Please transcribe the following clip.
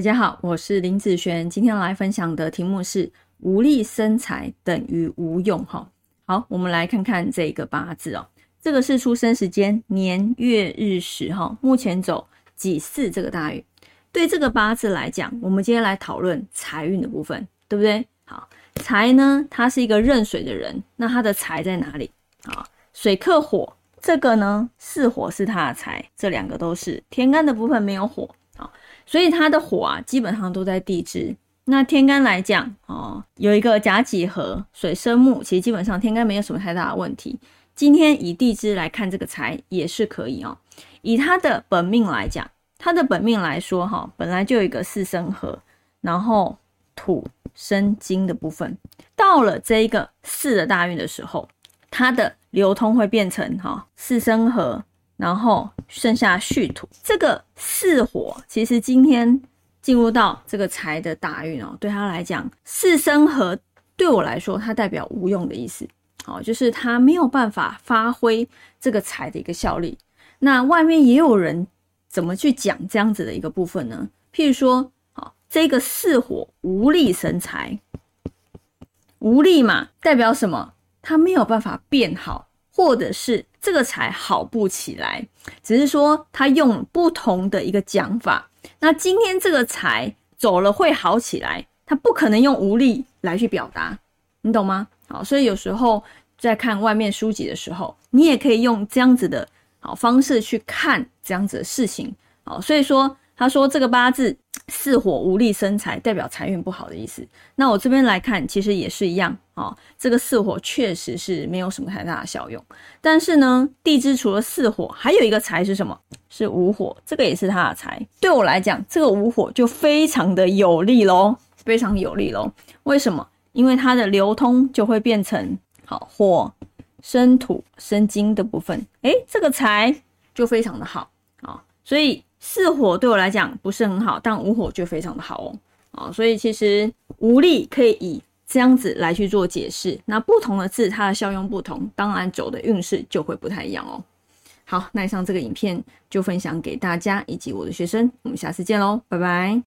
大家好，我是林子璇，今天来分享的题目是无力生财等于无用哈。好，我们来看看这个八字哦，这个是出生时间年月日时哈，目前走己巳这个大运。对这个八字来讲，我们今天来讨论财运的部分，对不对？好，财呢，他是一个壬水的人，那他的财在哪里啊？水克火，这个呢巳火是他的财，这两个都是天干的部分没有火。所以它的火啊，基本上都在地支。那天干来讲哦，有一个甲己合水生木，其实基本上天干没有什么太大的问题。今天以地支来看这个财也是可以哦。以他的本命来讲，他的本命来说哈，本来就有一个四生合，然后土生金的部分，到了这一个四的大运的时候，它的流通会变成哈四生合。然后剩下戌土，这个四火其实今天进入到这个财的大运哦，对他来讲，四生合对我来说，它代表无用的意思，哦，就是他没有办法发挥这个财的一个效力。那外面也有人怎么去讲这样子的一个部分呢？譬如说，好，这个四火无力生财，无力嘛，代表什么？他没有办法变好，或者是。这个财好不起来，只是说他用不同的一个讲法。那今天这个财走了会好起来，他不可能用无力来去表达，你懂吗？好，所以有时候在看外面书籍的时候，你也可以用这样子的好方式去看这样子的事情。好，所以说他说这个八字。四火无力生财，代表财运不好的意思。那我这边来看，其实也是一样啊。这个四火确实是没有什么太大的效用。但是呢，地支除了四火，还有一个财是什么？是午火，这个也是它的财。对我来讲，这个午火就非常的有利喽，非常有利喽。为什么？因为它的流通就会变成好火生土生金的部分，诶，这个财就非常的好啊。所以。四火对我来讲不是很好，但五火就非常的好哦。啊，所以其实无力可以以这样子来去做解释。那不同的字它的效用不同，当然走的运势就会不太一样哦。好，那以上这个影片就分享给大家以及我的学生，我们下次见喽，拜拜。